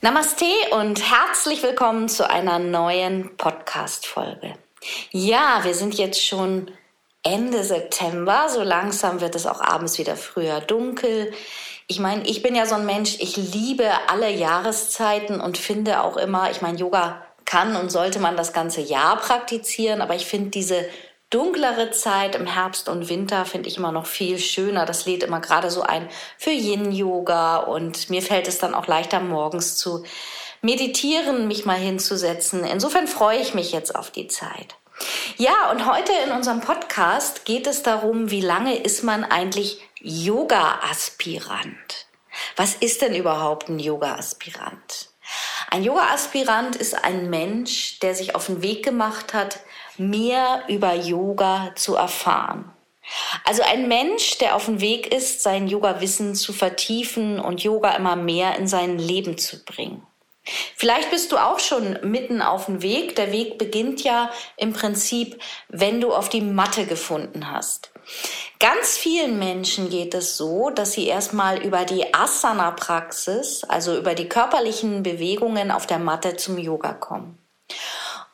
Namaste und herzlich willkommen zu einer neuen Podcast-Folge. Ja, wir sind jetzt schon Ende September. So langsam wird es auch abends wieder früher dunkel. Ich meine, ich bin ja so ein Mensch, ich liebe alle Jahreszeiten und finde auch immer, ich meine, Yoga kann und sollte man das ganze Jahr praktizieren, aber ich finde diese dunklere Zeit im Herbst und Winter finde ich immer noch viel schöner. Das lädt immer gerade so ein für Yin-Yoga und mir fällt es dann auch leichter morgens zu meditieren, mich mal hinzusetzen. Insofern freue ich mich jetzt auf die Zeit. Ja, und heute in unserem Podcast geht es darum, wie lange ist man eigentlich Yoga-Aspirant? Was ist denn überhaupt ein Yoga-Aspirant? Ein Yoga-Aspirant ist ein Mensch, der sich auf den Weg gemacht hat, mehr über Yoga zu erfahren. Also ein Mensch, der auf dem Weg ist, sein Yoga-Wissen zu vertiefen und Yoga immer mehr in sein Leben zu bringen. Vielleicht bist du auch schon mitten auf dem Weg. Der Weg beginnt ja im Prinzip, wenn du auf die Matte gefunden hast. Ganz vielen Menschen geht es so, dass sie erstmal über die Asana-Praxis, also über die körperlichen Bewegungen auf der Matte zum Yoga kommen.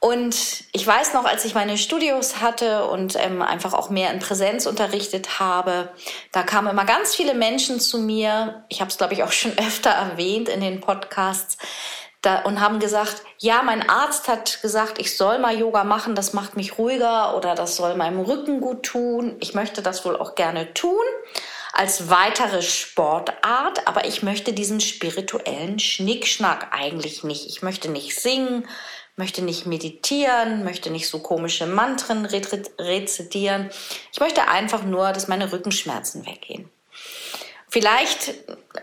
Und ich weiß noch, als ich meine Studios hatte und ähm, einfach auch mehr in Präsenz unterrichtet habe, da kamen immer ganz viele Menschen zu mir. Ich habe es, glaube ich, auch schon öfter erwähnt in den Podcasts. Da, und haben gesagt, ja, mein Arzt hat gesagt, ich soll mal Yoga machen, das macht mich ruhiger oder das soll meinem Rücken gut tun. Ich möchte das wohl auch gerne tun als weitere Sportart, aber ich möchte diesen spirituellen Schnickschnack eigentlich nicht. Ich möchte nicht singen, möchte nicht meditieren, möchte nicht so komische Mantren rezitieren. Ich möchte einfach nur, dass meine Rückenschmerzen weggehen. Vielleicht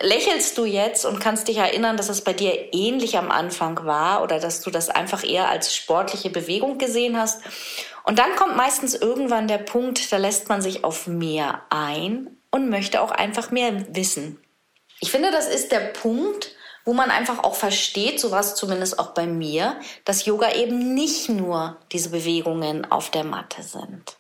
lächelst du jetzt und kannst dich erinnern, dass es bei dir ähnlich am Anfang war oder dass du das einfach eher als sportliche Bewegung gesehen hast. Und dann kommt meistens irgendwann der Punkt, da lässt man sich auf mehr ein und möchte auch einfach mehr wissen. Ich finde, das ist der Punkt, wo man einfach auch versteht, so war es zumindest auch bei mir, dass Yoga eben nicht nur diese Bewegungen auf der Matte sind.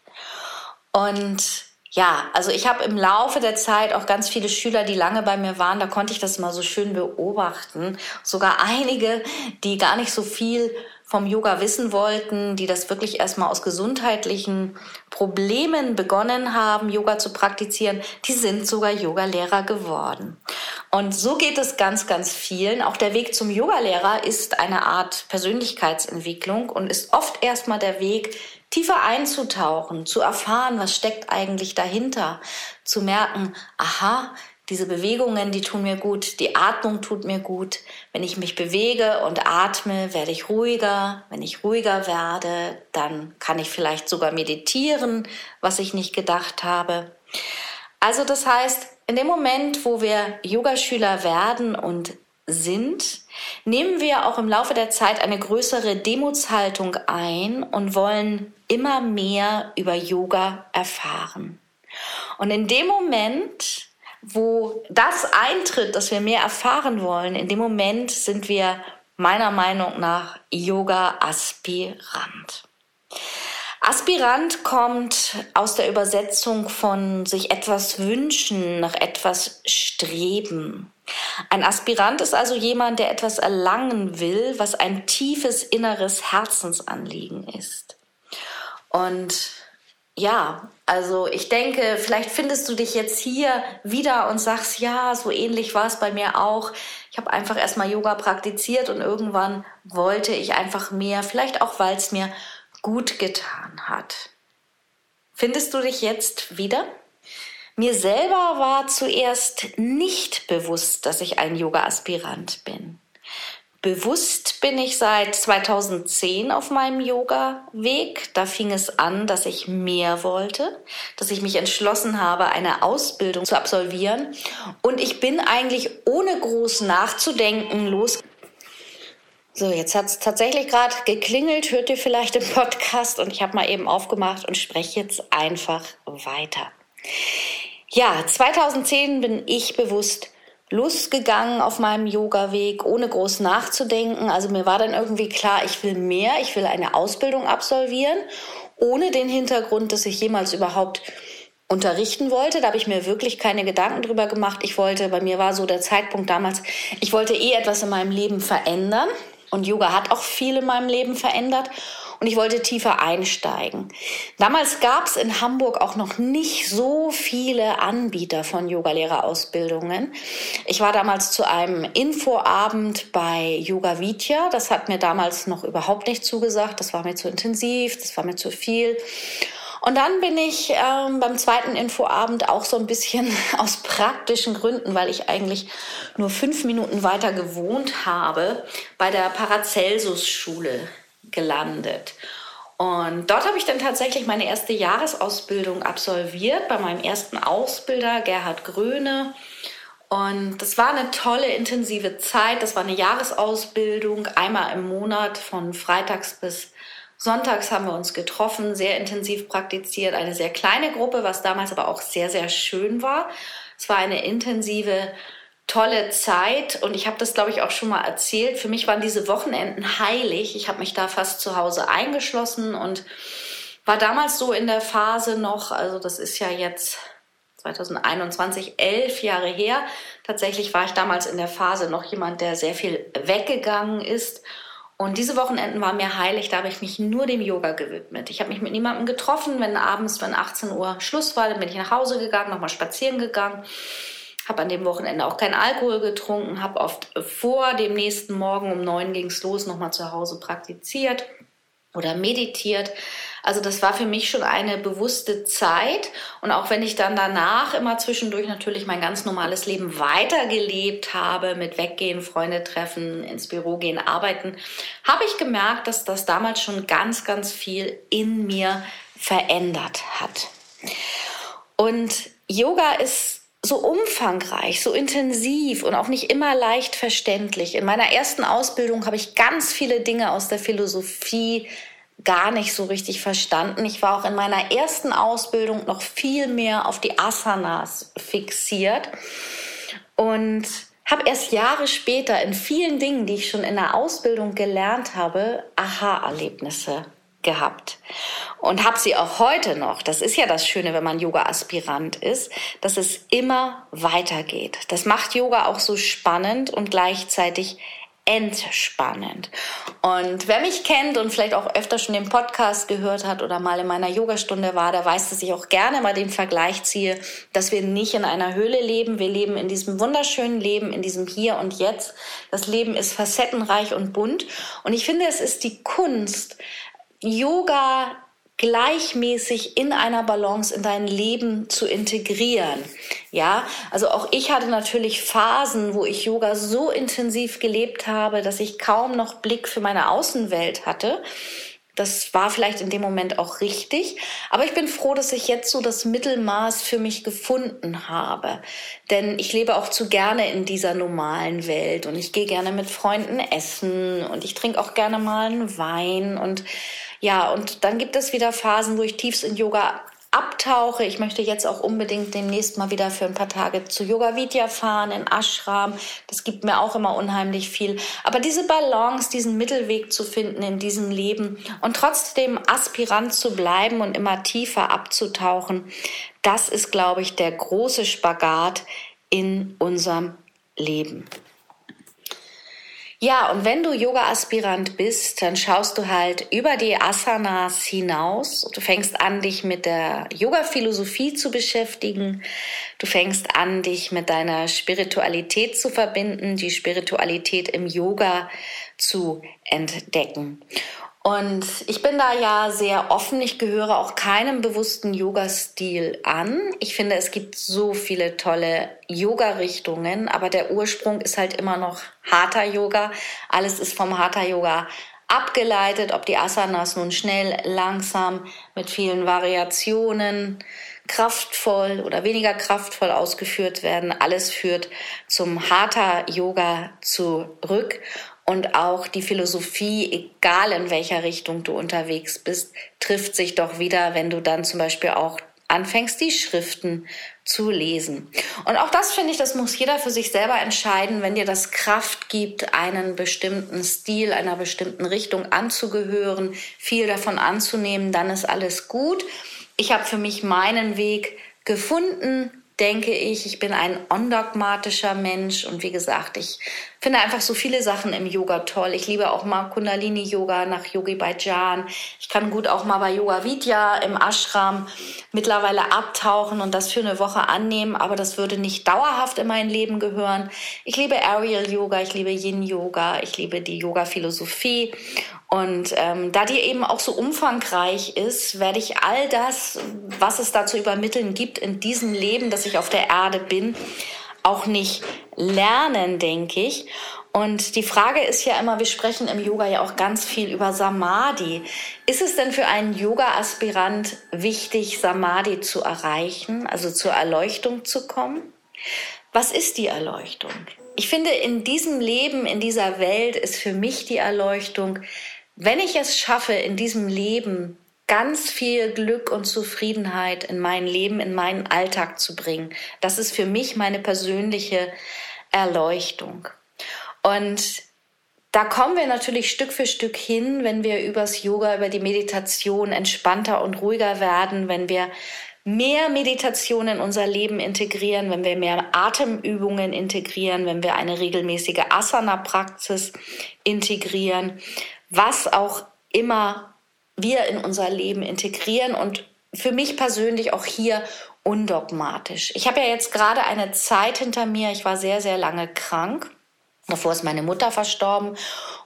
Und ja, also ich habe im Laufe der Zeit auch ganz viele Schüler, die lange bei mir waren, da konnte ich das mal so schön beobachten. Sogar einige, die gar nicht so viel vom Yoga wissen wollten, die das wirklich erstmal aus gesundheitlichen Problemen begonnen haben, Yoga zu praktizieren, die sind sogar Yogalehrer geworden. Und so geht es ganz, ganz vielen. Auch der Weg zum Yogalehrer ist eine Art Persönlichkeitsentwicklung und ist oft erstmal der Weg, tiefer einzutauchen, zu erfahren, was steckt eigentlich dahinter, zu merken, aha, diese Bewegungen, die tun mir gut, die Atmung tut mir gut. Wenn ich mich bewege und atme, werde ich ruhiger. Wenn ich ruhiger werde, dann kann ich vielleicht sogar meditieren, was ich nicht gedacht habe. Also das heißt, in dem Moment, wo wir Yogaschüler werden und sind, nehmen wir auch im Laufe der Zeit eine größere Demutshaltung ein und wollen immer mehr über Yoga erfahren. Und in dem Moment, wo das eintritt, dass wir mehr erfahren wollen, in dem Moment sind wir meiner Meinung nach Yoga-Aspirant. Aspirant kommt aus der Übersetzung von sich etwas wünschen, nach etwas streben. Ein Aspirant ist also jemand, der etwas erlangen will, was ein tiefes inneres Herzensanliegen ist. Und ja, also ich denke, vielleicht findest du dich jetzt hier wieder und sagst, ja, so ähnlich war es bei mir auch. Ich habe einfach erstmal Yoga praktiziert und irgendwann wollte ich einfach mehr, vielleicht auch, weil es mir gut getan hat. Findest du dich jetzt wieder? Mir selber war zuerst nicht bewusst, dass ich ein Yoga-Aspirant bin. Bewusst bin ich seit 2010 auf meinem Yoga-Weg. Da fing es an, dass ich mehr wollte, dass ich mich entschlossen habe, eine Ausbildung zu absolvieren. Und ich bin eigentlich ohne groß nachzudenken los. So, jetzt hat es tatsächlich gerade geklingelt, hört ihr vielleicht im Podcast und ich habe mal eben aufgemacht und spreche jetzt einfach weiter. Ja, 2010 bin ich bewusst losgegangen auf meinem Yoga-Weg, ohne groß nachzudenken. Also mir war dann irgendwie klar, ich will mehr, ich will eine Ausbildung absolvieren, ohne den Hintergrund, dass ich jemals überhaupt unterrichten wollte. Da habe ich mir wirklich keine Gedanken drüber gemacht. Ich wollte, bei mir war so der Zeitpunkt damals, ich wollte eh etwas in meinem Leben verändern. Und Yoga hat auch viel in meinem Leben verändert und ich wollte tiefer einsteigen. Damals gab es in Hamburg auch noch nicht so viele Anbieter von Yogalehrerausbildungen. Ich war damals zu einem Infoabend bei Yoga Vidya. Das hat mir damals noch überhaupt nicht zugesagt. Das war mir zu intensiv, das war mir zu viel. Und dann bin ich ähm, beim zweiten Infoabend auch so ein bisschen aus praktischen Gründen, weil ich eigentlich nur fünf Minuten weiter gewohnt habe, bei der Paracelsus-Schule gelandet. Und dort habe ich dann tatsächlich meine erste Jahresausbildung absolviert bei meinem ersten Ausbilder, Gerhard Gröne. Und das war eine tolle, intensive Zeit. Das war eine Jahresausbildung, einmal im Monat von Freitags bis Sonntags haben wir uns getroffen, sehr intensiv praktiziert, eine sehr kleine Gruppe, was damals aber auch sehr, sehr schön war. Es war eine intensive tolle Zeit und ich habe das, glaube ich, auch schon mal erzählt. Für mich waren diese Wochenenden heilig. Ich habe mich da fast zu Hause eingeschlossen und war damals so in der Phase noch, also das ist ja jetzt 2021, elf Jahre her. Tatsächlich war ich damals in der Phase noch jemand, der sehr viel weggegangen ist. Und diese Wochenenden waren mir heilig, da habe ich mich nur dem Yoga gewidmet. Ich habe mich mit niemandem getroffen, wenn abends, wenn 18 Uhr Schluss war, dann bin ich nach Hause gegangen, nochmal spazieren gegangen habe an dem Wochenende auch keinen Alkohol getrunken, habe oft vor dem nächsten Morgen um neun ging es los, nochmal zu Hause praktiziert oder meditiert. Also das war für mich schon eine bewusste Zeit. Und auch wenn ich dann danach immer zwischendurch natürlich mein ganz normales Leben weitergelebt habe, mit Weggehen, Freunde treffen, ins Büro gehen, arbeiten, habe ich gemerkt, dass das damals schon ganz, ganz viel in mir verändert hat. Und Yoga ist so umfangreich, so intensiv und auch nicht immer leicht verständlich. In meiner ersten Ausbildung habe ich ganz viele Dinge aus der Philosophie gar nicht so richtig verstanden. Ich war auch in meiner ersten Ausbildung noch viel mehr auf die Asanas fixiert und habe erst Jahre später in vielen Dingen, die ich schon in der Ausbildung gelernt habe, Aha-Erlebnisse gehabt und habe sie auch heute noch. Das ist ja das Schöne, wenn man Yoga-Aspirant ist, dass es immer weitergeht. Das macht Yoga auch so spannend und gleichzeitig entspannend. Und wer mich kennt und vielleicht auch öfter schon den Podcast gehört hat oder mal in meiner Yogastunde war, der weiß, dass ich auch gerne mal den Vergleich ziehe, dass wir nicht in einer Höhle leben. Wir leben in diesem wunderschönen Leben, in diesem Hier und Jetzt. Das Leben ist facettenreich und bunt. Und ich finde, es ist die Kunst, Yoga gleichmäßig in einer Balance in dein Leben zu integrieren. Ja, also auch ich hatte natürlich Phasen, wo ich Yoga so intensiv gelebt habe, dass ich kaum noch Blick für meine Außenwelt hatte. Das war vielleicht in dem Moment auch richtig. Aber ich bin froh, dass ich jetzt so das Mittelmaß für mich gefunden habe. Denn ich lebe auch zu gerne in dieser normalen Welt und ich gehe gerne mit Freunden essen und ich trinke auch gerne mal einen Wein und ja, und dann gibt es wieder Phasen, wo ich tiefst in Yoga abtauche. Ich möchte jetzt auch unbedingt demnächst mal wieder für ein paar Tage zu Yoga Vidya fahren in Ashram. Das gibt mir auch immer unheimlich viel. Aber diese Balance, diesen Mittelweg zu finden in diesem Leben und trotzdem Aspirant zu bleiben und immer tiefer abzutauchen, das ist, glaube ich, der große Spagat in unserem Leben. Ja, und wenn du Yoga-Aspirant bist, dann schaust du halt über die Asanas hinaus. Du fängst an, dich mit der Yoga-Philosophie zu beschäftigen. Du fängst an, dich mit deiner Spiritualität zu verbinden, die Spiritualität im Yoga zu entdecken. Und ich bin da ja sehr offen. Ich gehöre auch keinem bewussten Yoga-Stil an. Ich finde, es gibt so viele tolle Yoga-Richtungen, aber der Ursprung ist halt immer noch Hatha Yoga. Alles ist vom Hatha Yoga abgeleitet, ob die Asanas nun schnell, langsam, mit vielen Variationen, kraftvoll oder weniger kraftvoll ausgeführt werden. Alles führt zum Hatha Yoga zurück und auch die Philosophie, egal in welcher Richtung du unterwegs bist, trifft sich doch wieder, wenn du dann zum Beispiel auch anfängst, die Schriften zu lesen. Und auch das finde ich, das muss jeder für sich selber entscheiden, wenn dir das Kraft gibt, einen bestimmten Stil, einer bestimmten Richtung anzugehören, viel davon anzunehmen, dann ist alles gut. Ich habe für mich meinen Weg gefunden, denke ich. Ich bin ein ondogmatischer Mensch und wie gesagt, ich finde einfach so viele Sachen im Yoga toll. Ich liebe auch mal Kundalini Yoga nach Yogi Bhajan. Ich kann gut auch mal bei Yoga Vidya im Ashram mittlerweile abtauchen und das für eine Woche annehmen, aber das würde nicht dauerhaft in mein Leben gehören. Ich liebe Aerial Yoga, ich liebe Yin Yoga, ich liebe die Yoga Philosophie und ähm, da die eben auch so umfangreich ist, werde ich all das, was es da zu übermitteln gibt in diesem Leben, das ich auf der Erde bin, auch nicht lernen, denke ich. Und die Frage ist ja immer, wir sprechen im Yoga ja auch ganz viel über Samadhi. Ist es denn für einen Yoga-Aspirant wichtig, Samadhi zu erreichen, also zur Erleuchtung zu kommen? Was ist die Erleuchtung? Ich finde, in diesem Leben, in dieser Welt ist für mich die Erleuchtung, wenn ich es schaffe, in diesem Leben ganz viel Glück und Zufriedenheit in mein Leben, in meinen Alltag zu bringen, das ist für mich meine persönliche Erleuchtung. Und da kommen wir natürlich Stück für Stück hin, wenn wir übers Yoga, über die Meditation entspannter und ruhiger werden, wenn wir mehr Meditation in unser Leben integrieren, wenn wir mehr Atemübungen integrieren, wenn wir eine regelmäßige Asana-Praxis integrieren, was auch immer wir in unser Leben integrieren und für mich persönlich auch hier undogmatisch. Ich habe ja jetzt gerade eine Zeit hinter mir, ich war sehr, sehr lange krank. Davor ist meine Mutter verstorben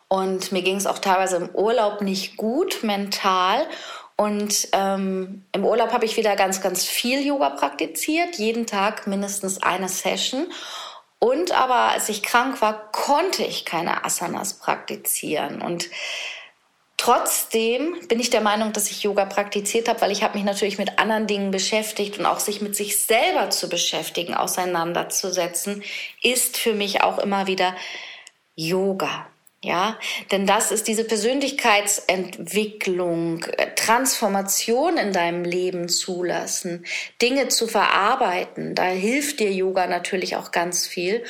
und mir ging es auch teilweise im Urlaub nicht gut mental. Und ähm, im Urlaub habe ich wieder ganz, ganz viel Yoga praktiziert, jeden Tag mindestens eine Session. Und aber als ich krank war, konnte ich keine Asanas praktizieren. Und Trotzdem bin ich der Meinung, dass ich Yoga praktiziert habe, weil ich habe mich natürlich mit anderen Dingen beschäftigt und auch sich mit sich selber zu beschäftigen, auseinanderzusetzen, ist für mich auch immer wieder Yoga. Ja, denn das ist diese Persönlichkeitsentwicklung, äh, Transformation in deinem Leben zulassen, Dinge zu verarbeiten. Da hilft dir Yoga natürlich auch ganz viel.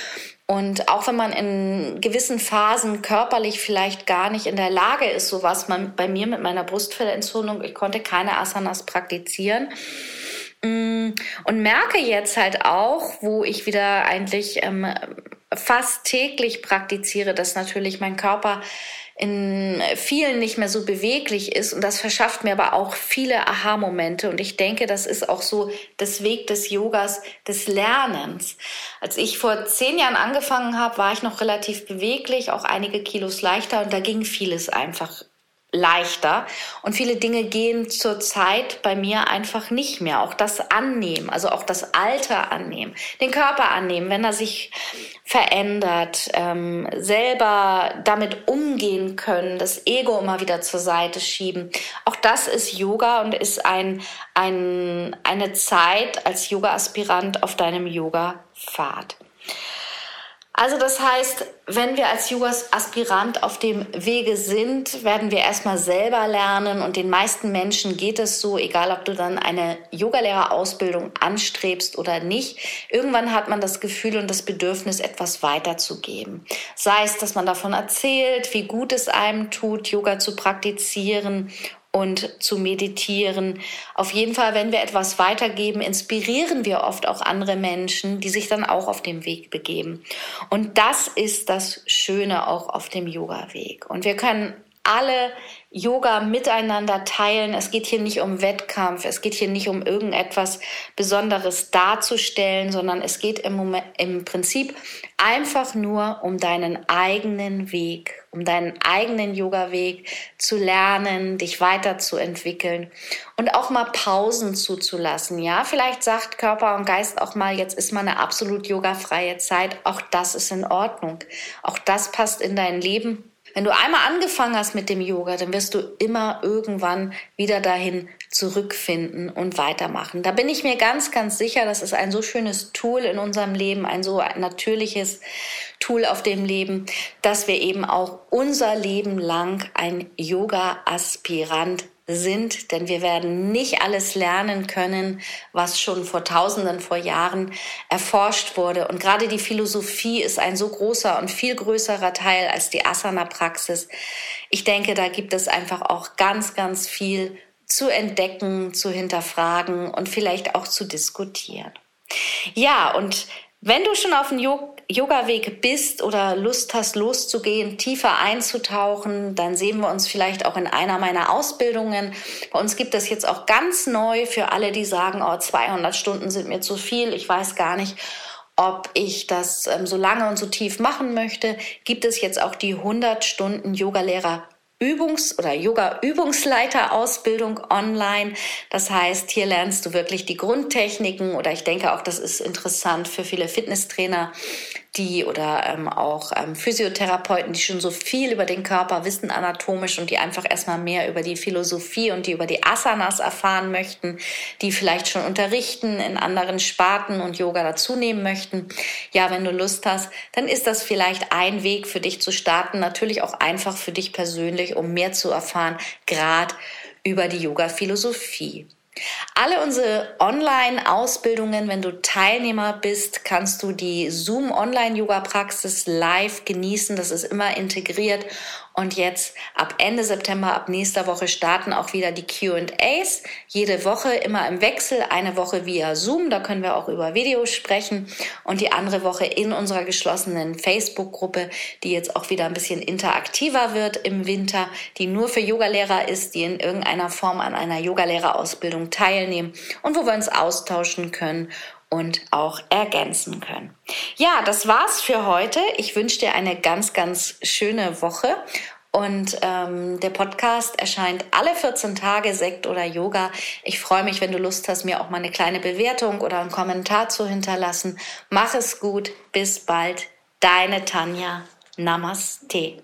Und auch wenn man in gewissen Phasen körperlich vielleicht gar nicht in der Lage ist, so was man bei mir mit meiner Brustfellentzündung, ich konnte keine Asanas praktizieren. Mm, und merke jetzt halt auch, wo ich wieder eigentlich ähm, fast täglich praktiziere, dass natürlich mein Körper in vielen nicht mehr so beweglich ist. Und das verschafft mir aber auch viele Aha-Momente. Und ich denke, das ist auch so das Weg des Yogas, des Lernens. Als ich vor zehn Jahren angefangen habe, war ich noch relativ beweglich, auch einige Kilos leichter. Und da ging vieles einfach leichter. Und viele Dinge gehen zurzeit bei mir einfach nicht mehr. Auch das Annehmen, also auch das Alter annehmen, den Körper annehmen, wenn er sich verändert, ähm, selber damit umgehen können, das Ego immer wieder zur Seite schieben. Auch das ist Yoga und ist ein, ein, eine Zeit als Yoga-Aspirant auf deinem Yoga-Pfad. Also das heißt, wenn wir als Yoga-Aspirant auf dem Wege sind, werden wir erstmal selber lernen und den meisten Menschen geht es so, egal ob du dann eine Yogalehrerausbildung anstrebst oder nicht. Irgendwann hat man das Gefühl und das Bedürfnis, etwas weiterzugeben. Sei es, dass man davon erzählt, wie gut es einem tut, Yoga zu praktizieren und zu meditieren. Auf jeden Fall, wenn wir etwas weitergeben, inspirieren wir oft auch andere Menschen, die sich dann auch auf dem Weg begeben. Und das ist das Schöne auch auf dem Yoga-Weg. Und wir können alle Yoga miteinander teilen. Es geht hier nicht um Wettkampf, es geht hier nicht um irgendetwas Besonderes darzustellen, sondern es geht im, Moment, im Prinzip einfach nur um deinen eigenen Weg, um deinen eigenen Yoga-Weg zu lernen, dich weiterzuentwickeln und auch mal Pausen zuzulassen. Ja, vielleicht sagt Körper und Geist auch mal, jetzt ist mal eine absolut yogafreie Zeit. Auch das ist in Ordnung. Auch das passt in dein Leben wenn du einmal angefangen hast mit dem Yoga, dann wirst du immer irgendwann wieder dahin zurückfinden und weitermachen. Da bin ich mir ganz, ganz sicher, das ist ein so schönes Tool in unserem Leben, ein so natürliches Tool auf dem Leben, dass wir eben auch unser Leben lang ein Yoga-Aspirant sind, denn wir werden nicht alles lernen können, was schon vor Tausenden, vor Jahren erforscht wurde. Und gerade die Philosophie ist ein so großer und viel größerer Teil als die Asana-Praxis. Ich denke, da gibt es einfach auch ganz, ganz viel zu entdecken, zu hinterfragen und vielleicht auch zu diskutieren. Ja, und wenn du schon auf dem Yoga-Weg bist oder Lust hast, loszugehen, tiefer einzutauchen, dann sehen wir uns vielleicht auch in einer meiner Ausbildungen. Bei uns gibt es jetzt auch ganz neu für alle, die sagen, oh, 200 Stunden sind mir zu viel, ich weiß gar nicht, ob ich das ähm, so lange und so tief machen möchte, gibt es jetzt auch die 100 Stunden Yogalehrer Übungs- oder Yoga-Übungsleiterausbildung online. Das heißt, hier lernst du wirklich die Grundtechniken oder ich denke auch, das ist interessant für viele Fitnesstrainer, die oder ähm, auch ähm, Physiotherapeuten, die schon so viel über den Körper wissen anatomisch und die einfach erstmal mehr über die Philosophie und die über die Asanas erfahren möchten, die vielleicht schon unterrichten in anderen Sparten und Yoga dazunehmen möchten. Ja, wenn du Lust hast, dann ist das vielleicht ein Weg für dich zu starten. Natürlich auch einfach für dich persönlich, um mehr zu erfahren, gerade über die Yoga-Philosophie. Alle unsere Online-Ausbildungen, wenn du Teilnehmer bist, kannst du die Zoom Online-Yoga-Praxis live genießen. Das ist immer integriert und jetzt ab Ende September, ab nächster Woche starten auch wieder die QAs. Jede Woche immer im Wechsel. Eine Woche via Zoom, da können wir auch über Videos sprechen. Und die andere Woche in unserer geschlossenen Facebook-Gruppe, die jetzt auch wieder ein bisschen interaktiver wird im Winter, die nur für Yogalehrer ist, die in irgendeiner Form an einer Yogalehrerausbildung teilnehmen und wo wir uns austauschen können und auch ergänzen können. Ja, das war's für heute. Ich wünsche dir eine ganz, ganz schöne Woche. Und ähm, der Podcast erscheint alle 14 Tage, Sekt oder Yoga. Ich freue mich, wenn du Lust hast, mir auch mal eine kleine Bewertung oder einen Kommentar zu hinterlassen. Mach es gut. Bis bald. Deine Tanja. Namaste.